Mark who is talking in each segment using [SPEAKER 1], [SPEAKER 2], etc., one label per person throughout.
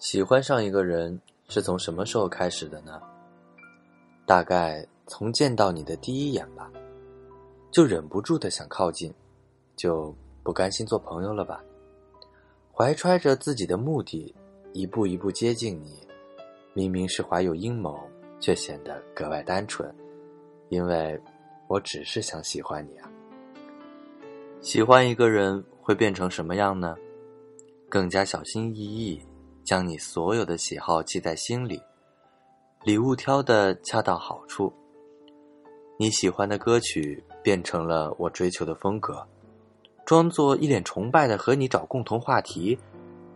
[SPEAKER 1] 喜欢上一个人是从什么时候开始的呢？大概从见到你的第一眼吧，就忍不住的想靠近，就不甘心做朋友了吧？怀揣着自己的目的，一步一步接近你，明明是怀有阴谋，却显得格外单纯，因为我只是想喜欢你啊。喜欢一个人会变成什么样呢？更加小心翼翼。将你所有的喜好记在心里，礼物挑的恰到好处。你喜欢的歌曲变成了我追求的风格，装作一脸崇拜的和你找共同话题，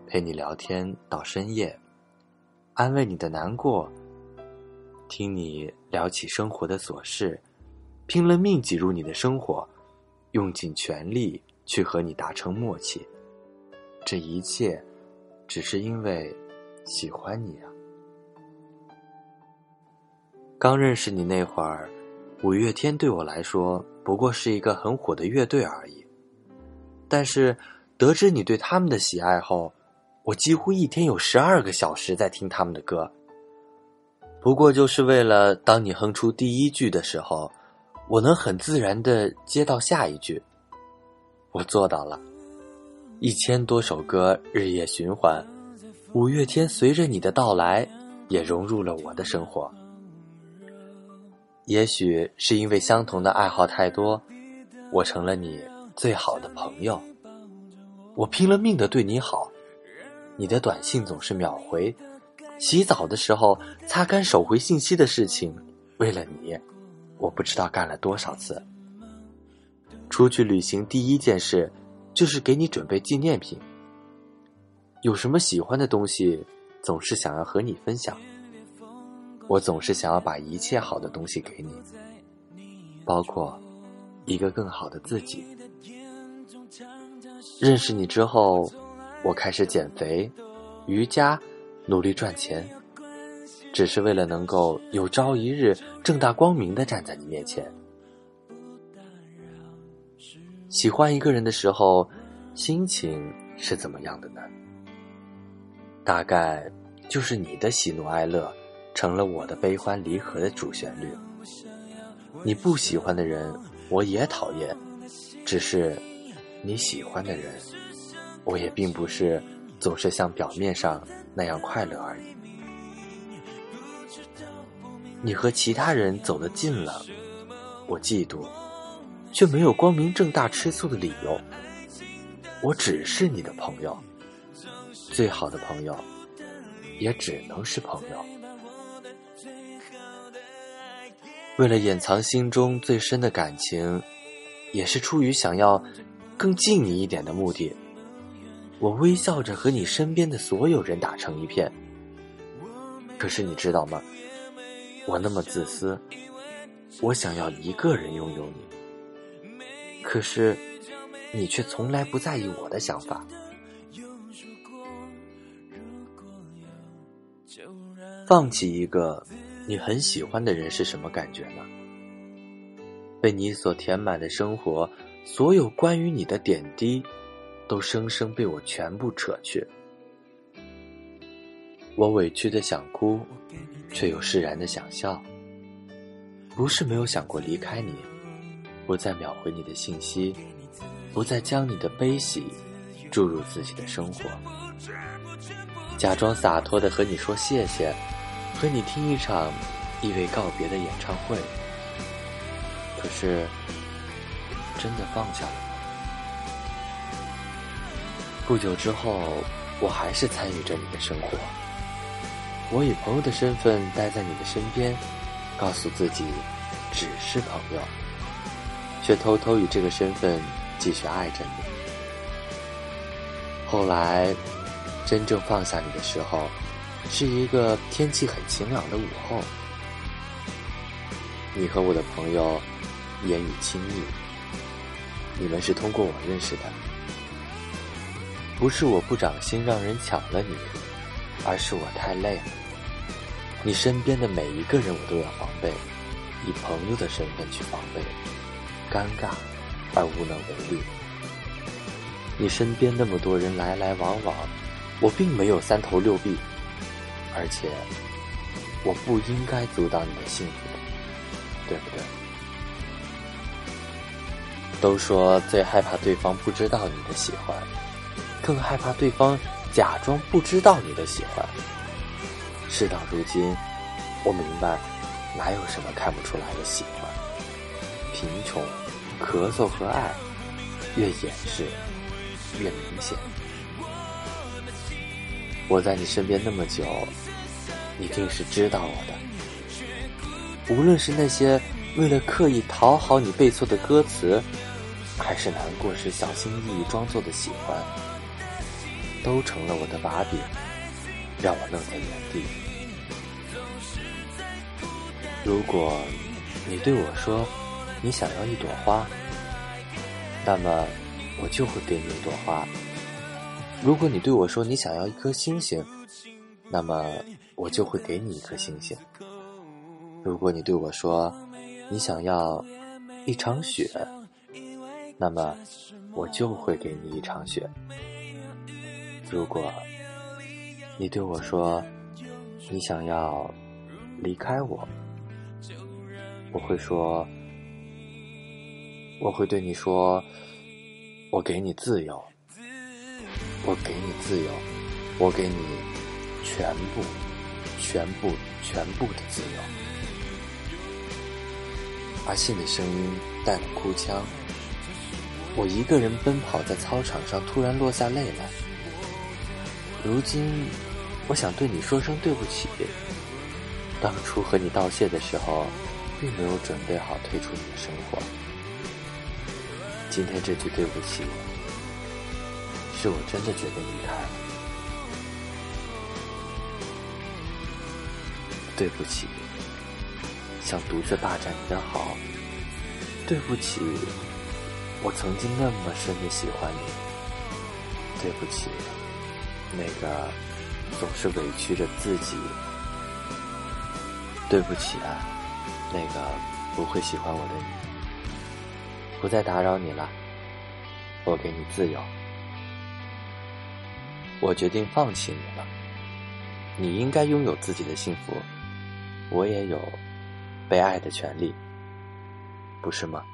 [SPEAKER 1] 陪你聊天到深夜，安慰你的难过，听你聊起生活的琐事，拼了命挤入你的生活，用尽全力去和你达成默契。这一切。只是因为喜欢你啊！刚认识你那会儿，五月天对我来说不过是一个很火的乐队而已。但是得知你对他们的喜爱后，我几乎一天有十二个小时在听他们的歌。不过就是为了当你哼出第一句的时候，我能很自然的接到下一句。我做到了。一千多首歌日夜循环，五月天随着你的到来也融入了我的生活。也许是因为相同的爱好太多，我成了你最好的朋友。我拼了命的对你好，你的短信总是秒回，洗澡的时候擦干手回信息的事情，为了你，我不知道干了多少次。出去旅行第一件事。就是给你准备纪念品。有什么喜欢的东西，总是想要和你分享。我总是想要把一切好的东西给你，包括一个更好的自己。认识你之后，我开始减肥、瑜伽，努力赚钱，只是为了能够有朝一日正大光明的站在你面前。喜欢一个人的时候，心情是怎么样的呢？大概就是你的喜怒哀乐，成了我的悲欢离合的主旋律。你不喜欢的人，我也讨厌；只是你喜欢的人，我也并不是总是像表面上那样快乐而已。你和其他人走得近了，我嫉妒。却没有光明正大吃醋的理由。我只是你的朋友，最好的朋友，也只能是朋友。为了掩藏心中最深的感情，也是出于想要更近你一点的目的，我微笑着和你身边的所有人打成一片。可是你知道吗？我那么自私，我想要一个人拥有你。可是，你却从来不在意我的想法。放弃一个你很喜欢的人是什么感觉呢？被你所填满的生活，所有关于你的点滴，都生生被我全部扯去。我委屈的想哭，却又释然的想笑。不是没有想过离开你。不再秒回你的信息，不再将你的悲喜注入自己的生活，假装洒脱的和你说谢谢，和你听一场意味告别的演唱会。可是，真的放下了吗？不久之后，我还是参与着你的生活，我以朋友的身份待在你的身边，告诉自己，只是朋友。却偷偷以这个身份继续爱着你。后来，真正放下你的时候，是一个天气很晴朗的午后。你和我的朋友言语亲密，你们是通过我认识的。不是我不长心让人抢了你，而是我太累了。你身边的每一个人，我都要防备，以朋友的身份去防备。尴尬而无能为力。你身边那么多人来来往往，我并没有三头六臂，而且我不应该阻挡你的幸福，对不对？都说最害怕对方不知道你的喜欢，更害怕对方假装不知道你的喜欢。事到如今，我明白，哪有什么看不出来的喜欢？贫穷、咳嗽和爱，越掩饰越明显。我在你身边那么久，一定是知道我的。无论是那些为了刻意讨好你背错的歌词，还是难过时小心翼翼装作的喜欢，都成了我的把柄，让我愣在原地。如果你对我说你想要一朵花，那么我就会给你一朵花。如果你对我说你想要一颗星星，那么我就会给你一颗星星。如果你对我说你想要一场雪，那么我就会给你一场雪。如果你对我说你想要离开我，我会说，我会对你说，我给你自由。我给你自由，我给你全部、全部、全部的自由。阿信的声音带了哭腔。我一个人奔跑在操场上，突然落下泪来。如今，我想对你说声对不起。当初和你道谢的时候，并没有准备好退出你的生活。今天这句对不起。是我真的决定离开，对不起，想独自霸占你的好，对不起，我曾经那么深的喜欢你，对不起，那个总是委屈着自己，对不起啊，那个不会喜欢我的你，不再打扰你了，我给你自由。我决定放弃你了。你应该拥有自己的幸福，我也有被爱的权利，不是吗？